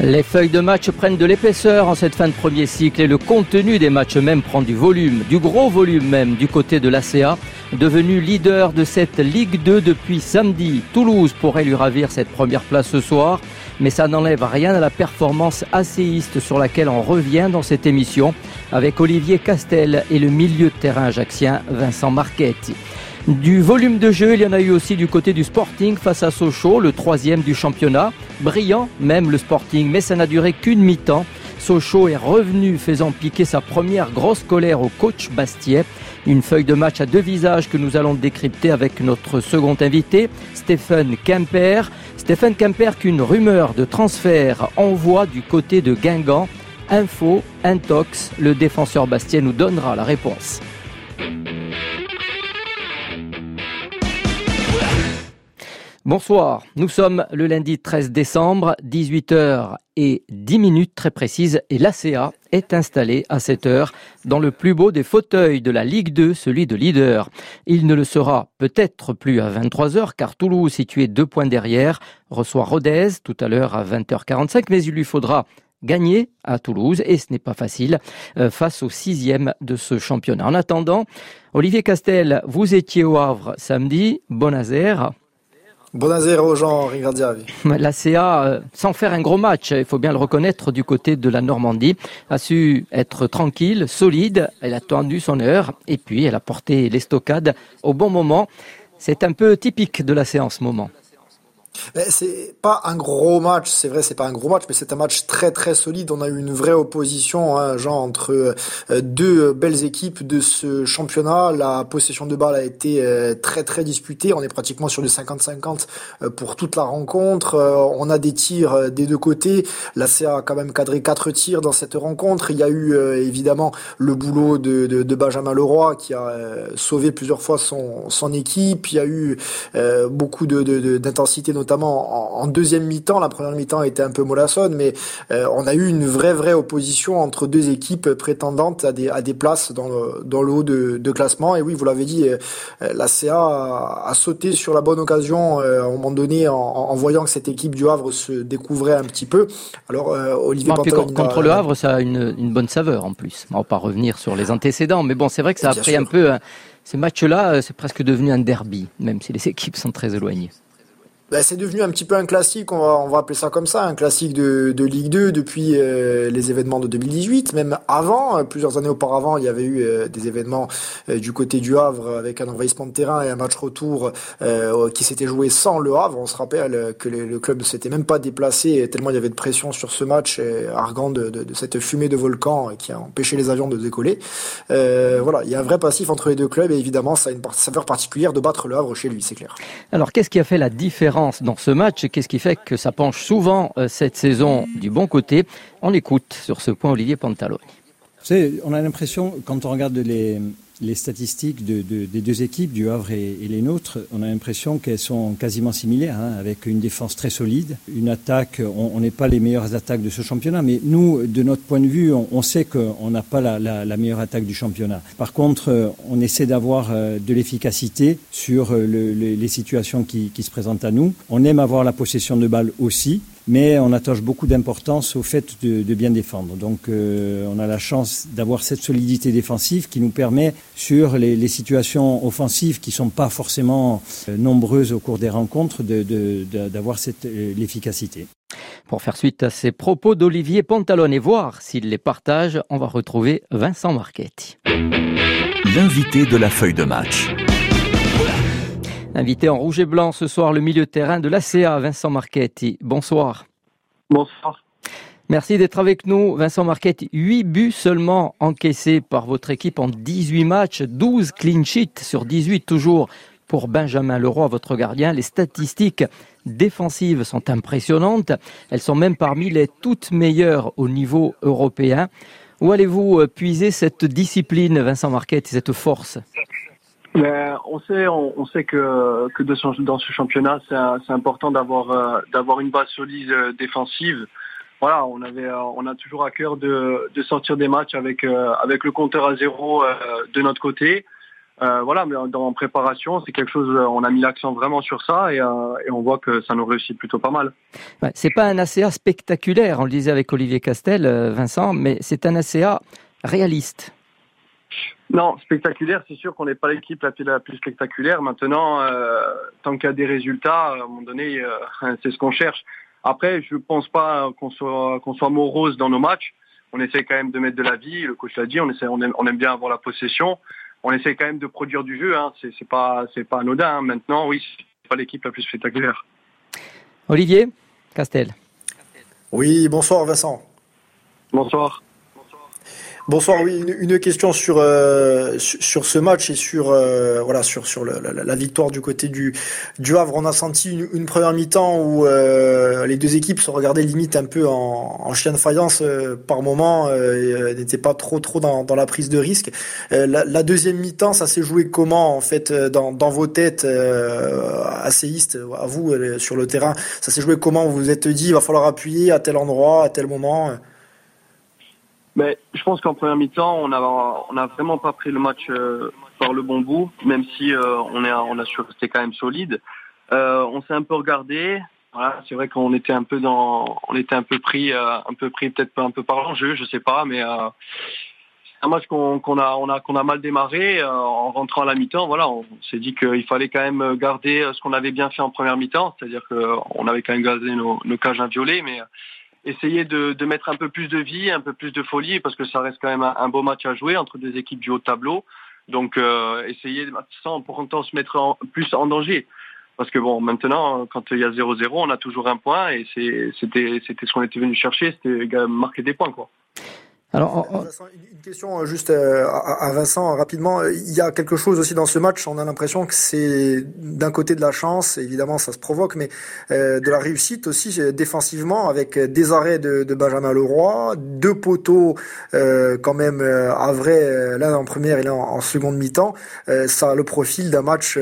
Les feuilles de match prennent de l'épaisseur en cette fin de premier cycle et le contenu des matchs même prend du volume, du gros volume même du côté de l'ACA, devenu leader de cette Ligue 2 depuis samedi. Toulouse pourrait lui ravir cette première place ce soir, mais ça n'enlève rien à la performance asséiste sur laquelle on revient dans cette émission avec Olivier Castel et le milieu de terrain ajaxien Vincent Marchetti. Du volume de jeu, il y en a eu aussi du côté du Sporting face à Sochaux, le troisième du championnat. Brillant même le Sporting, mais ça n'a duré qu'une mi-temps. Sochaux est revenu faisant piquer sa première grosse colère au coach Bastiet. Une feuille de match à deux visages que nous allons décrypter avec notre second invité, Stéphane Kemper. Stéphane Kemper qu'une rumeur de transfert envoie du côté de Guingamp. Info, Intox, le défenseur Bastiet nous donnera la réponse. Bonsoir, nous sommes le lundi 13 décembre, 18h et 10 minutes très précises et l'ACA est installé à cette heure dans le plus beau des fauteuils de la Ligue 2, celui de leader. Il ne le sera peut-être plus à 23h car Toulouse, situé deux points derrière, reçoit Rodez tout à l'heure à 20h45, mais il lui faudra gagner à Toulouse et ce n'est pas facile euh, face au sixième de ce championnat. En attendant, Olivier Castel, vous étiez au Havre samedi, Bonazer. Buonasera Rigardiavi. La CA, euh, sans faire un gros match, il faut bien le reconnaître, du côté de la Normandie, a su être tranquille, solide, elle a tendu son heure, et puis elle a porté les stockades au bon moment. C'est un peu typique de la séance moment. C'est pas un gros match, c'est vrai, c'est pas un gros match, mais c'est un match très très solide. On a eu une vraie opposition, hein, genre entre euh, deux belles équipes de ce championnat. La possession de balle a été euh, très très disputée. On est pratiquement sur le 50-50 euh, pour toute la rencontre. On a des tirs des deux côtés. La CA a quand même cadré quatre tirs dans cette rencontre. Il y a eu évidemment le boulot de, de, de Benjamin Leroy qui a sauvé plusieurs fois son, son équipe. Il y a eu beaucoup d'intensité de, notamment en, deuxième mi-temps. La première mi-temps était un peu mollassonne, mais euh, on a eu une vraie vraie opposition entre deux équipes prétendantes à des, à des places dans le, dans le haut de, de classement. Et oui, vous l'avez dit, euh, la CA a, sauté sur la bonne occasion euh, à un moment donné en, en, voyant que cette équipe du Havre se découvrait un petit peu. Alors Olivier bon, contre le Havre, ça a une, une, bonne saveur en plus. On va pas revenir sur les antécédents, mais bon, c'est vrai que ça a pris un peu. Hein, ces matchs-là, c'est presque devenu un derby, même si les équipes sont très éloignées. Bah, c'est devenu un petit peu un classique, on va, on va appeler ça comme ça, un classique de, de Ligue 2 depuis euh, les événements de 2018, même avant, euh, plusieurs années auparavant, il y avait eu euh, des événements du côté du Havre avec un envahissement de terrain et un match retour qui s'était joué sans le Havre. On se rappelle que le club ne s'était même pas déplacé tellement il y avait de pression sur ce match, argant de, de, de, cette fumée de volcan qui a empêché les avions de décoller. voilà, il y a un vrai passif entre les deux clubs et évidemment ça a une saveur particulière de battre le Havre chez lui, c'est clair. Alors qu'est-ce qui a fait la différence dans ce match qu'est-ce qui fait que ça penche souvent euh, cette saison du bon côté? On écoute sur ce point Olivier Pantaloni. on a l'impression, quand on regarde les, les statistiques de, de, des deux équipes, du Havre et, les nôtres, on a l'impression qu'elles sont quasiment similaires, hein, avec une défense très solide, une attaque. On n'est pas les meilleures attaques de ce championnat, mais nous, de notre point de vue, on, sait qu'on n'a pas la, la, meilleure attaque du championnat. Par contre, euh, on essaie d'avoir euh, de l'efficacité sur euh, le, les situations qui, qui se présentent à nous. On aime avoir la possession de balles aussi mais on attache beaucoup d'importance au fait de, de, bien défendre. Donc euh, on a la chance d'avoir cette solidité défensive qui nous permet, sur les, les situations offensives qui sont pas forcément euh, nombreuses au cours des rencontres, d'avoir de, euh, l'efficacité. Pour faire suite à ces propos d'Olivier Pantalone et voir s'il les partage, on va retrouver Vincent Marchetti. L'invité de la feuille de match. Invité en rouge et blanc ce soir, le milieu de terrain de l'ACA, Vincent Marchetti. Bonsoir. Bonsoir. Merci d'être avec nous, Vincent Marchetti. 8 buts seulement encaissés par votre équipe en 18 matchs, 12 clean sheets sur 18 toujours pour Benjamin Leroy, votre gardien. Les statistiques défensives sont impressionnantes. Elles sont même parmi les toutes meilleures au niveau européen. Où allez-vous puiser cette discipline, Vincent Marchetti, cette force? Mais on sait, on, sait que, que de dans ce championnat, c'est important d'avoir euh, d'avoir une base solide euh, défensive. Voilà, on avait, euh, on a toujours à cœur de, de sortir des matchs avec avec le compteur à zéro de notre côté. voilà, mais en préparation, c'est quelque chose, on a mis l'accent vraiment sur ça et, on voit que ça nous réussit plutôt pas mal. Ouais, c'est pas un ACA spectaculaire, on le disait avec Olivier Castel, Vincent, mais c'est un ACA réaliste. Non, spectaculaire, c'est sûr qu'on n'est pas l'équipe la, plus spectaculaire. Maintenant, euh, tant qu'il y a des résultats, à un moment donné, euh, c'est ce qu'on cherche. Après, je ne pense pas qu'on soit, qu'on soit morose dans nos matchs. On essaie quand même de mettre de la vie. Le coach l'a dit, on, essaie, on, aime, bien avoir la possession. On essaie quand même de produire du jeu. Hein. C'est, pas, c'est pas anodin. Hein. Maintenant, oui, c'est pas l'équipe la plus spectaculaire. Olivier Castel. Oui, bonsoir Vincent. Bonsoir. Bonsoir. Oui, une, question sur euh, sur ce match et sur euh, voilà sur sur la, victoire du côté du Havre. On a senti une, première mi-temps où euh, les deux équipes se regardaient limite un peu en, en chien de faïence par moment, n'étaient pas trop trop dans, dans la prise de risque. La, deuxième mi-temps, ça s'est joué comment en fait dans, dans vos têtes asséistes à vous sur le terrain? Ça s'est joué comment? Vous vous êtes dit il va falloir appuyer à tel endroit, à tel moment mais je pense qu'en première mi-temps, on a vraiment pas pris le match euh, par le bon bout, même si euh, on est on a su rester quand même solide. Euh, on s'est un peu regardé. C'est vrai qu'on était un peu dans, on était un peu pris, un peu pris peut-être un peu par l'enjeu, je sais pas, mais c'est un match qu'on a mal démarré en rentrant à la mi-temps. Voilà, on s'est dit qu'il fallait quand même garder ce qu'on avait bien fait en première mi-temps, c'est-à-dire qu'on avait quand même gardé nos, nos cages inviolées, mais essayer de, mettre un peu plus de vie, un peu plus de folie, parce que ça reste quand même un, beau match à jouer entre des équipes du haut tableau. Donc euh, essayer sans pour autant se mettre plus en danger. Parce que bon, maintenant, quand il y a 0-0, on a toujours un point et c'était ce qu'on était venu chercher, c'était marquer des points. quoi. Alors, une question euh, juste euh, à Vincent rapidement. Il y a quelque chose aussi dans ce match. On a l'impression que c'est d'un côté de la chance, évidemment ça se provoque, mais euh, de la réussite aussi défensivement avec des arrêts de, Benjamin Leroy, deux poteaux quand même à vrai, l'un en première et l'un en, seconde mi-temps. ça a le profil d'un match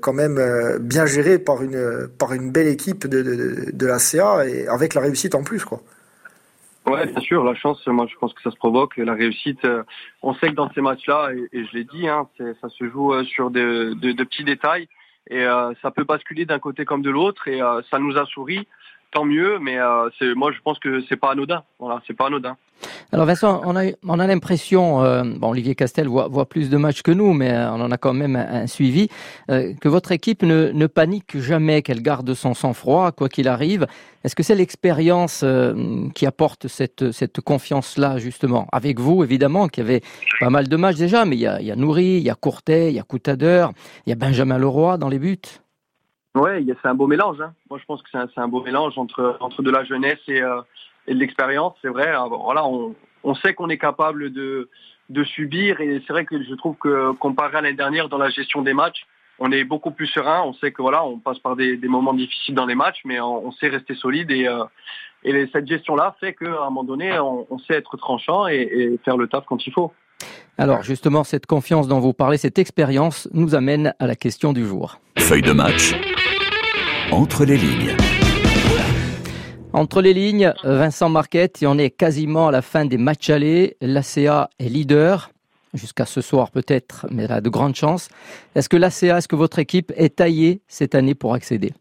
quand même bien géré par une par une belle équipe de, de, de la CA et avec la réussite en plus quoi. Ouais, bien sûr, la chance, moi je pense que ça se provoque. La réussite, euh, on sait que dans ces matchs-là, et, je l'ai dit, hein, ça se joue euh, sur de, petits détails et euh, ça peut basculer d'un côté comme de l'autre et ça nous a souri tant mieux, mais euh, moi je pense que c'est pas anodin. Voilà, c'est pas anodin. Alors Vincent, on a, on a l'impression, euh, Olivier Castel voit, plus de matchs que nous, mais euh, on en a quand même un, suivi, que votre équipe ne, panique jamais, qu'elle garde son sang-froid, quoi qu'il arrive. Est-ce que c'est l'expérience qui apporte cette, confiance-là, justement? Avec vous, évidemment, qui avait pas mal de matchs déjà, mais il y a, il Nourri, il y a Courtet, il y a Coutadeur, il y a Benjamin Leroy dans les buts. Ouais, c'est un beau mélange. Hein. Moi, je pense que c'est un, un, beau mélange entre entre de la jeunesse et, euh, et de l'expérience. C'est vrai. Ah, voilà, on, on sait qu'on est capable de de subir et c'est vrai que je trouve que comparé à l'année dernière dans la gestion des matchs, on est beaucoup plus serein. On sait que voilà, on passe par des, des moments difficiles dans les matchs, mais on, sait rester solide et euh, et cette gestion-là fait qu'à un moment donné, on, on sait être tranchant et, et faire le taf quand il faut. Alors justement, cette confiance dont vous parlez, cette expérience nous amène à la question du jour. Feuille de match entre les lignes. Entre les lignes, Vincent Marquette, et on est quasiment à la fin des matchs allés. L'ACA est leader, jusqu'à ce soir peut-être, mais elle a de grandes chances. Est-ce que l'ACA, est-ce que votre équipe est taillée cette année pour accéder?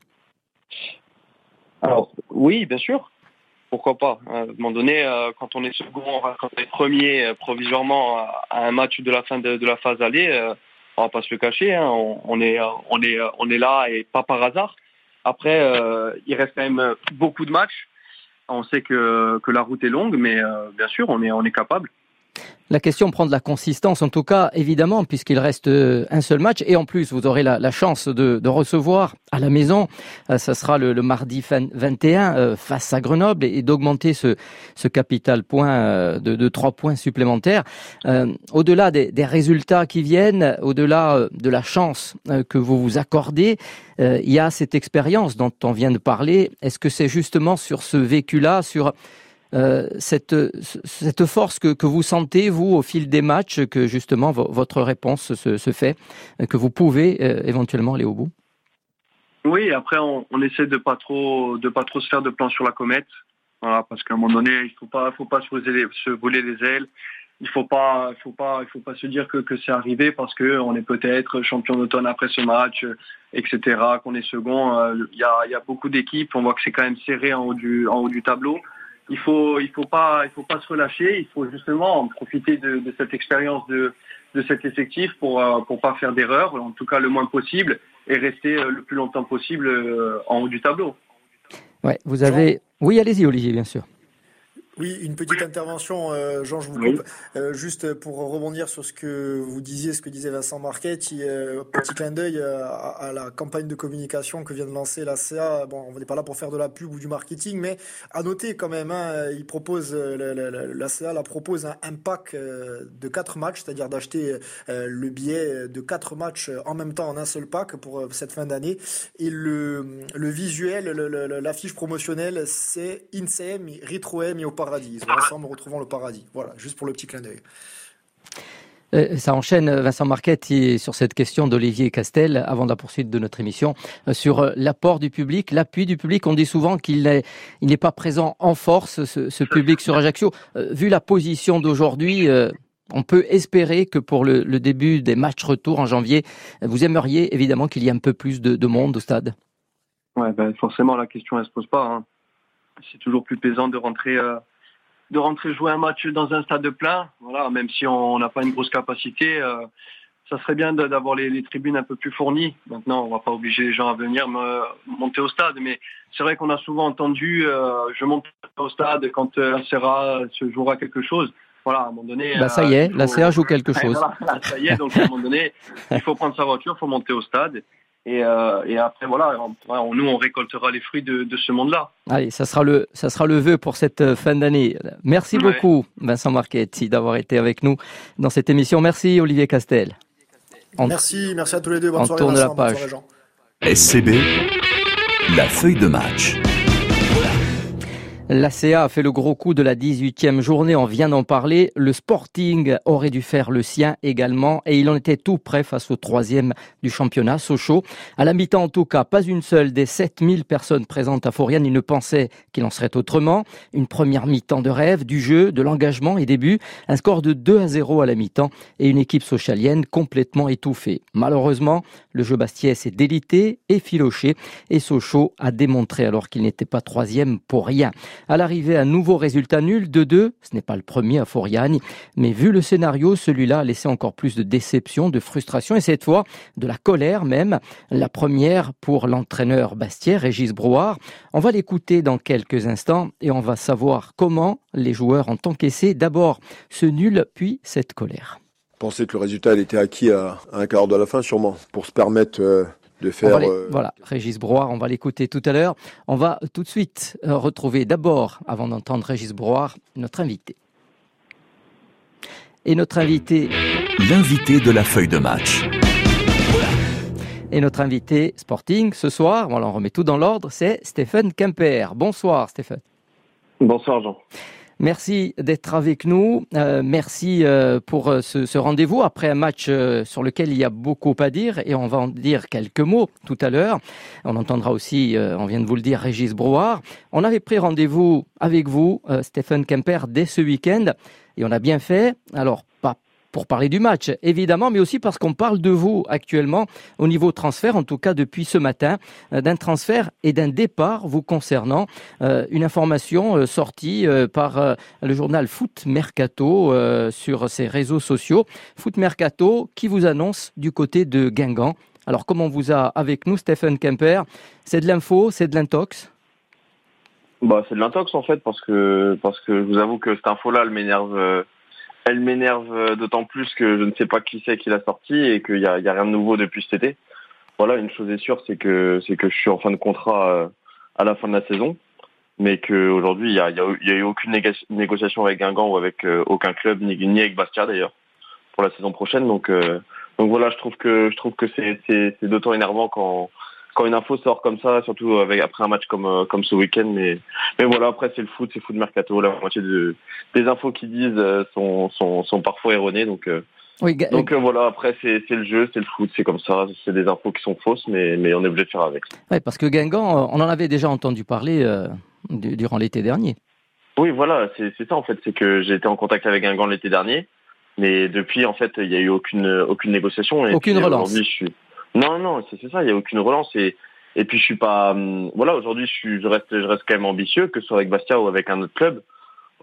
Alors oui, bien sûr. Pourquoi pas À un moment donné, euh, quand on est second, quand on est premier euh, provisoirement à un match de la fin de, la phase allée, euh, on va pas se le cacher, hein, on, est, on, est, on est là et pas par hasard. Après, euh, il reste quand même beaucoup de matchs. On sait que, la route est longue, mais euh, bien sûr, on est capable. La question prend de la consistance, en tout cas, évidemment, puisqu'il reste euh, un seul match. Et en plus, vous aurez la, chance de, recevoir à la maison, euh, ça sera le, mardi 21 euh, face à Grenoble, et, d'augmenter ce, capital point de, trois points supplémentaires. au-delà des, résultats qui viennent, au-delà de la chance que vous vous accordez, il y a cette expérience dont on vient de parler. Est-ce que c'est justement sur ce vécu-là, sur euh, cette, force que, vous sentez, vous, au fil des matchs, que justement votre réponse se, fait, que vous pouvez euh, éventuellement aller au bout? Oui, après, on, essaie de pas pas trop se faire de plan sur la comète. Parce qu'à un moment donné, il faut pas faut pas se, voler les ailes. il faut pas, faut pas, il faut pas se dire que, c'est arrivé parce que on est peut-être champion d'automne après ce match, etc. Qu'on est second. Euh, il y a, y a beaucoup d'équipes. On voit que c'est quand même serré en haut du, en haut du tableau. Il faut, il faut pas, il faut pas se relâcher. Il faut justement profiter de, de cette expérience de, de cet effectif pour, euh, pour pas faire d'erreurs, en tout cas le moins possible, et rester euh, le plus longtemps possible en haut du tableau. Ouais, vous avez. Oui, allez-y, Olivier, bien sûr. Oui, une petite intervention, euh, Jean, je vous coupe. Euh, juste pour rebondir sur ce que vous disiez, ce que disait Vincent Marquet, euh, petit clin d'œil euh, à, la campagne de communication que vient de lancer la CA. Bon, on n'est pas là pour faire de la pub ou du marketing, mais à noter quand même, hein, il propose, la, CA la propose un, un pack de quatre matchs, c'est-à-dire d'acheter le billet de quatre matchs en même temps en un seul pack pour cette fin d'année. Et le, le visuel, l'affiche promotionnelle, c'est INSEM, RetroM et paradis. Ensemble, retrouvons le paradis. Voilà, juste pour le petit clin d'œil. Euh, ça enchaîne, Vincent Marquette, sur cette question d'Olivier Castel, avant la poursuite de notre émission, euh, sur euh, l'apport du public, l'appui du public. On dit souvent qu'il n'est pas présent en force, ce, public sur Ajaccio. Vu la position d'aujourd'hui, on peut espérer que pour le, début des matchs retour en janvier, vous aimeriez évidemment qu'il y ait un peu plus de, monde au stade? Ouais, ben forcément, la question ne se pose pas. Hein. C'est toujours plus plaisant de rentrer de rentrer jouer un match dans un stade plein. Voilà, même si on n'a pas une grosse capacité, euh, ça serait bien d'avoir les, tribunes un peu plus fournies. Maintenant, on va pas obliger les gens à venir me, monter au stade, mais c'est vrai qu'on a souvent entendu euh, je monte au stade quand euh, la Serra se jouera quelque chose. Voilà, à un moment donné. Bah ça y est, la Serra joue quelque chose. ça y est, donc à un moment donné, il faut prendre sa voiture, il faut monter au stade. Et, euh, et, après, voilà, nous, on récoltera les fruits de, de ce monde-là. Allez, ça sera le, ça sera le vœu pour cette euh, fin d'année. Merci beaucoup, Vincent Marchetti, d'avoir été avec nous dans cette émission. Merci, Olivier Castel. merci, merci à tous les deux. Bonne on soirée, tourne la page. SCB, la feuille de match. L'ACA a fait le gros coup de la 18e journée, on vient d'en parler. Le Sporting aurait dû faire le sien également et il en était tout prêt face au troisième du championnat, Sochaux. À la mi-temps en tout cas, pas une seule des 7000 personnes présentes à Foriane, il ne pensait qu'il en serait autrement. Une première mi-temps de rêve, du jeu, de l'engagement et début. Un score de 2 à 0 à la mi-temps et une équipe socialienne complètement étouffée. Malheureusement, le jeu Bastiais s'est délité et filoché et Sochaux a démontré alors qu'il n'était pas troisième pour rien. À l'arrivée, un nouveau résultat nul, de 2 Ce n'est pas le premier à Foriani, mais vu le scénario, celui-là a laissé encore plus de déception, de frustration et cette fois de la colère même. La première pour l'entraîneur Bastier, Régis Brouard. On va l'écouter dans quelques instants et on va savoir comment les joueurs ont encaissé d'abord ce nul, puis cette colère. Pensais que le résultat était acquis à, un quart de la fin sûrement pour se permettre euh, de faire. Euh, voilà, Régis Broir, on va l'écouter tout à l'heure. On va tout de suite euh, retrouver d'abord, avant d'entendre Régis Broir, notre invité. Et notre invité. L'invité de la feuille de match. Et notre invité Sporting ce soir, on en remet tout dans l'ordre, c'est Stéphane Kemper. Bonsoir Stéphane. Bonsoir Jean. Merci d'être avec nous. Euh, merci euh, pour euh, ce, rendez-vous après un match sur lequel il y a beaucoup à dire et on va en dire quelques mots tout à l'heure. On entendra aussi, on vient de vous le dire, Régis Brouard. On avait pris rendez-vous avec vous, Stéphane Kemper, dès ce week-end et on a bien fait. Alors, pas pour parler du match, évidemment, mais aussi parce qu'on parle de vous actuellement au niveau transfert, en tout cas depuis ce matin, euh, d'un transfert et d'un départ vous concernant. Euh, une information euh, sortie par le journal Foot Mercato sur ses réseaux sociaux. Foot Mercato qui vous annonce du côté de Guingamp. Alors, comme on vous a avec nous, Stephen Kemper, c'est de l'info, c'est de l'intox? Bah, c'est de l'intox en fait parce que parce que je vous avoue que cette info là elle m'énerve elle m'énerve euh, d'autant plus que je ne sais pas qui c'est qui l'a sorti et qu'il n'y a, y a rien de nouveau depuis cet été. Voilà, une chose est sûre, c'est que c'est que je suis en fin de contrat euh, à la fin de la saison, mais qu'aujourd'hui il n'y a, y a, eu aucune négociation avec Guingamp ou avec euh, aucun club, ni, ni avec Bastia d'ailleurs, pour la saison prochaine. Donc donc voilà, je trouve que je trouve que c'est c'est d'autant énervant quand quand une info sort comme ça, surtout avec après un match comme euh, comme ce week-end. Mais mais voilà, après c'est le foot, c'est foot mercato. La moitié de, des infos qu'ils disent euh, sont, sont sont parfois erronées. Donc euh, donc voilà, après c'est le jeu, c'est le foot, c'est comme ça, c'est des infos qui sont fausses, mais, mais on est obligé de faire avec. Ouais, parce que Guingamp, on en avait déjà entendu parler durant l'été dernier. Oui, voilà, c'est ça en fait. C'est que j'ai été en contact avec Guingamp l'été dernier, mais depuis en fait, il n'y a eu aucune aucune négociation. Et aucune relance. Je suis... Non, non, c'est ça. Il n'y a aucune relance et et puis je suis pas, hum, voilà, aujourd'hui je suis, je reste, je reste quand même ambitieux, que ce soit avec Bastia ou avec un autre club.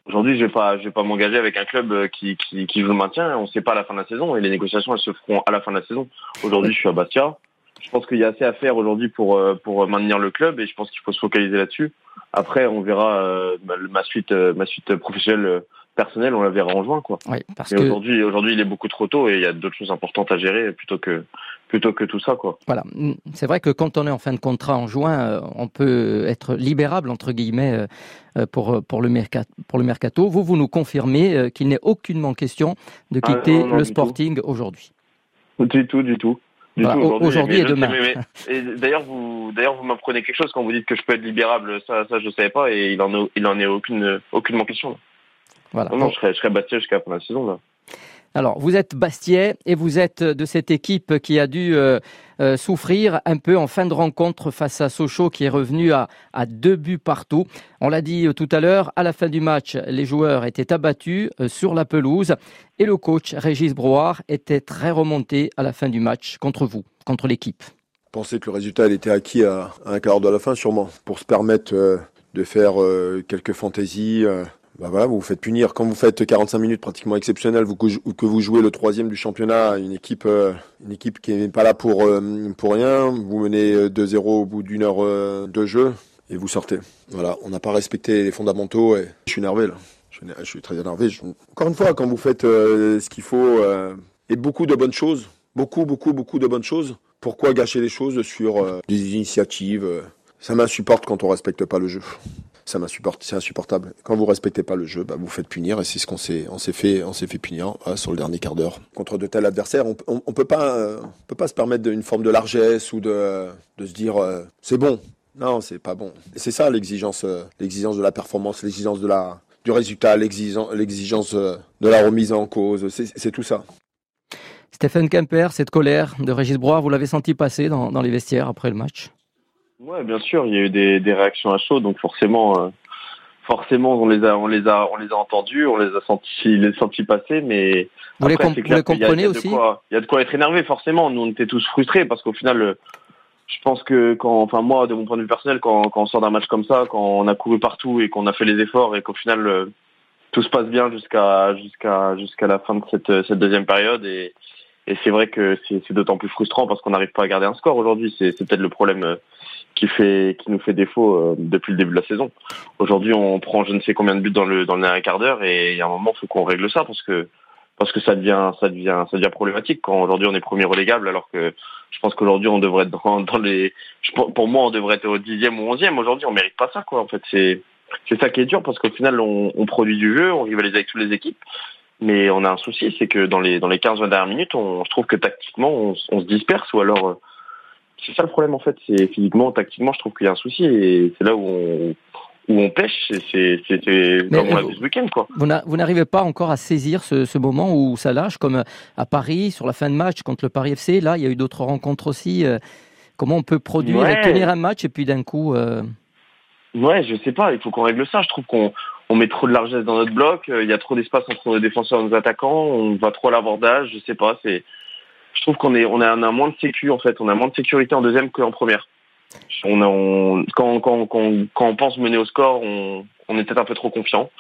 Aujourd'hui, je vais pas, je vais pas m'engager avec un club euh, qui, qui, qui veut le maintien. On ne sait pas à la fin de la saison et les négociations elles se feront à la fin de la saison. Aujourd'hui, je suis à Bastia. Je pense qu'il y a assez à faire aujourd'hui pour euh, pour maintenir le club et je pense qu'il faut se focaliser là-dessus. Après, on verra euh, ma suite, ma suite professionnelle personnel, on la verra en juin, quoi. Oui, parce Mais aujourd'hui, aujourd'hui, il est beaucoup trop tôt et il y a d'autres choses importantes à gérer plutôt que plutôt que tout ça, quoi. Voilà, c'est vrai que quand on est en fin de contrat en juin, euh, on peut être libérable entre guillemets euh, euh, pour pour le mercato. Pour le mercato, vous vous nous confirmez qu'il n'est aucunement question de ah, quitter le Sporting aujourd'hui. Du tout, du tout. aujourd'hui et demain. d'ailleurs, vous, d'ailleurs, vous m'apprenez quelque chose quand vous dites que je peux être libérable. Ça, ça, je savais pas et il en, a, il en est aucune, aucunement question. Voilà. Non, je serais, je Bastiais jusqu'à la fin de la saison. Là. Alors, vous êtes Bastiais et vous êtes de cette équipe qui a dû euh, euh, souffrir un peu en fin de rencontre face à Sochaux qui est revenu à, deux buts partout. On l'a dit euh, tout à l'heure, à la fin du match, les joueurs étaient abattus sur la pelouse et le coach Régis Broard était très remonté à la fin du match contre vous, contre l'équipe. Pensez que le résultat était acquis à, un quart de la fin sûrement pour se permettre de faire quelques fantaisies bah vous vous faites punir. Quand vous faites 45 minutes pratiquement exceptionnelles, que vous jouez le troisième du championnat, une équipe, euh, une équipe qui n'est pas là pour, euh, pour rien, vous menez 2-0 au bout d'une heure euh, de jeu et vous sortez. Voilà, on n'a pas respecté les fondamentaux et je suis énervé là. Je suis, très énervé. Encore une fois, quand vous faites ce qu'il faut et beaucoup de bonnes choses, beaucoup, beaucoup, beaucoup de bonnes choses, pourquoi gâcher les choses sur des initiatives Ça m'insupporte quand on respecte pas le jeu ça m'insupporte, c'est insupportable. Quand vous respectez pas le jeu, bah, vous faites punir et c'est ce qu'on s'est, on s'est fait, on s'est fait punir hein, sur le dernier quart d'heure contre de tels adversaires. On, on, peut pas, euh, on peut pas se permettre une forme de largesse ou de, se dire euh, c'est bon. Non, c'est pas bon. C'est ça l'exigence, euh, l'exigence de la performance, l'exigence de la, du résultat, l'exigence, l'exigence de la remise en cause. C'est tout ça. Stéphane Kemper, cette colère de Régis Broir, vous l'avez senti passer dans, dans les vestiaires après le match? Ouais, bien sûr, il y a eu des, des réactions à chaud, donc forcément, euh, forcément, on les a, on les a, on les a entendus, on les a sentis, les sentis passer, mais vous les, comprenez aussi. Il y a de quoi être énervé, forcément. Nous, on était tous frustrés parce qu'au final, je pense que quand, enfin moi, de mon point de vue personnel, quand, quand on sort d'un match comme ça, quand on a couru partout et qu'on a fait les efforts et qu'au final euh, tout se passe bien jusqu'à jusqu'à jusqu'à la fin de cette, cette deuxième période et et c'est vrai que c'est d'autant plus frustrant parce qu'on n'arrive pas à garder un score aujourd'hui. C'est peut-être le problème euh, qui fait qui nous fait défaut euh, depuis le début de la saison. Aujourd'hui, on prend je ne sais combien de buts dans le dans le dernier quart d'heure et il y a un moment, faut qu'on règle ça parce que parce que ça devient ça devient ça devient problématique quand aujourd'hui on est premier relégable alors que je pense qu'aujourd'hui on devrait être dans, dans les pour moi on devrait être au dixième ou onzième aujourd'hui on mérite pas ça quoi en fait c'est c'est ça qui est dur parce qu'au final on, on produit du jeu on rivalise avec toutes les équipes mais on a un souci, c'est que dans les dans les 15-20 dernières minutes, on, je trouve que tactiquement, on, se disperse ou alors euh, c'est ça le problème en fait. C'est physiquement, tactiquement, je trouve qu'il y a un souci et c'est là où on où on pêche, c'est dans mon avis ce week-end quoi. Vous n'arrivez pas encore à saisir ce, ce, moment où ça lâche, comme à Paris sur la fin de match contre le Paris FC. Là, il y a eu d'autres rencontres aussi. Euh, comment on peut produire et tenir un match et puis d'un coup. Euh... Ouais, je sais pas. Il faut qu'on règle ça. Je trouve qu'on on met trop de largesse dans notre bloc, euh, il y a trop d'espace entre nos défenseurs et nos attaquants, on va trop à l'abordage, je sais pas, c'est je trouve qu'on est on a, moins de sécu en fait, on a moins de sécurité en deuxième qu'en première. On, quand, quand, on pense mener au score, on, on est peut-être un peu trop confiant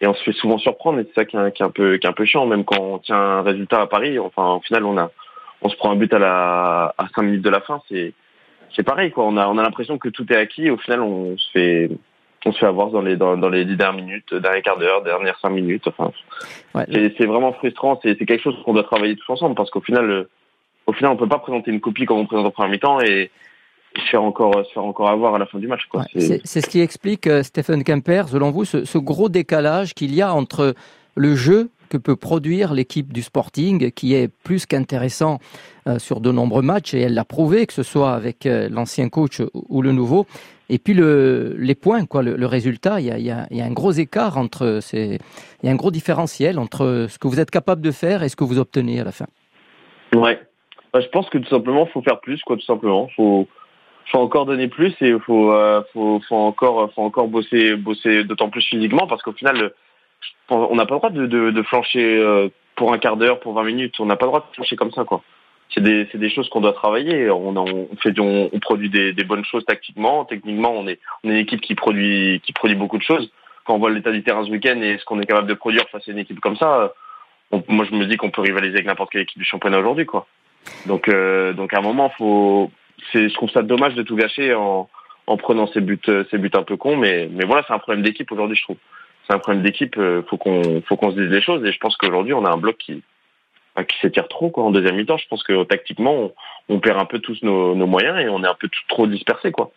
et on se fait souvent surprendre et c'est ça qui est, un peu qui est un peu chiant même quand on tient un résultat à Paris, enfin au final on a on se prend un but à la à 5 minutes de la fin, c'est c'est pareil quoi, on a on a l'impression que tout est acquis au final on se fait on se fait avoir dans les dans, dans les dernières minutes, dernier quart d'heure, dernières cinq minutes. Enfin, ouais. c'est vraiment frustrant. C'est quelque chose qu'on doit travailler tous ensemble parce qu'au final, euh, au final, on peut pas présenter une copie comme on présente en premier mi-temps et, se faire encore se faire encore avoir à la fin du match. c'est ce qui explique euh, Stephen Kemper, selon vous, ce, ce gros décalage qu'il y a entre le jeu que peut produire l'équipe du Sporting, qui est plus qu'intéressant euh, sur de nombreux matchs, et elle l'a prouvé, que ce soit avec l'ancien coach ou le nouveau, et puis le, les points, quoi, le, résultat, il y, a, un gros écart entre, il y a un gros différentiel entre ce que vous êtes capable de faire et ce que vous obtenez à la fin. Ouais, bah, je pense que tout simplement, faut faire plus, quoi, tout simplement. Faut, faut encore donner plus et euh, faut, faut encore, faut encore bosser, bosser d'autant plus physiquement parce qu'au final, on n'a pas le droit de, de, de flancher euh, pour un quart d'heure, pour 20 minutes. On n'a pas le droit de flancher comme ça, quoi. C'est des, c'est des choses qu'on doit travailler. On, on fait, on, on produit des, des, bonnes choses tactiquement, techniquement. On est, on est une équipe qui produit, qui produit beaucoup de choses. Quand on voit l'état du terrain ce week-end et ce qu'on est capable de produire face à une équipe comme ça, moi je me dis qu'on peut rivaliser avec n'importe quelle équipe du championnat aujourd'hui, quoi. Donc, euh, donc à un moment, faut, je trouve ça dommage de tout gâcher en, en prenant ces buts, ces buts un peu cons, mais, mais voilà, c'est un problème d'équipe aujourd'hui, je trouve. C'est un problème d'équipe. Euh, faut qu'on, faut qu'on se dise les choses, et je pense qu'aujourd'hui, on a un bloc qui, qui s'étire trop, quoi, en deuxième mi-temps. Je pense que tactiquement, on, on perd un peu tous nos, nos, moyens et on est un peu trop dispersé, quoi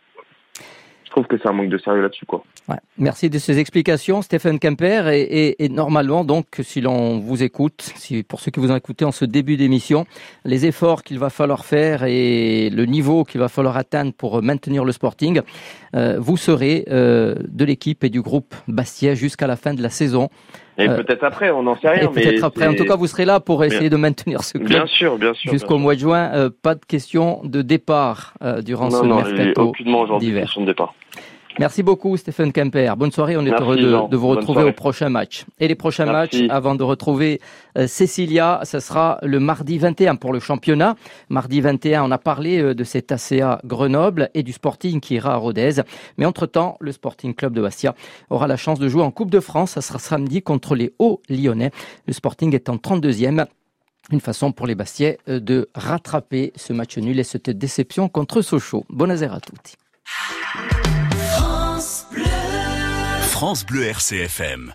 trouve que c'est un manque de sérieux là-dessus. quoi. Ouais. Merci de ces explications, Stéphane Kemper. Et, et, et normalement, donc, si l'on vous écoute, si, pour ceux qui vous ont écouté en ce début d'émission, les efforts qu'il va falloir faire et le niveau qu'il va falloir atteindre pour maintenir le Sporting, euh, vous serez euh, de l'équipe et du groupe Bastia jusqu'à la fin de la saison. Et euh, peut-être après, on n'en sait rien. peut-être après. En tout cas, vous serez là pour essayer de maintenir ce club. Bien sûr, bien sûr. Jusqu'au mois de juin, euh, pas de question de départ euh, durant non, ce non, mercato aucunement Merci beaucoup Stéphane Kemper. Bonne soirée, on est Merci, heureux de, de, vous retrouver au prochain match. Et les prochains Merci. matchs, avant de retrouver euh, Cécilia, ça sera le mardi 21 pour le championnat. Mardi 21, on a parlé euh, de cet ACA Grenoble et du Sporting qui ira à Rodez. Mais entre-temps, le Sporting Club de Bastia aura la chance de jouer en Coupe de France. Ça sera samedi contre les Hauts-Lyonnais. Le Sporting est en 32e. Une façon pour les Bastiais euh, de rattraper ce match nul et cette déception contre Sochaux. Buonasera à tutti. France Bleu RCFM.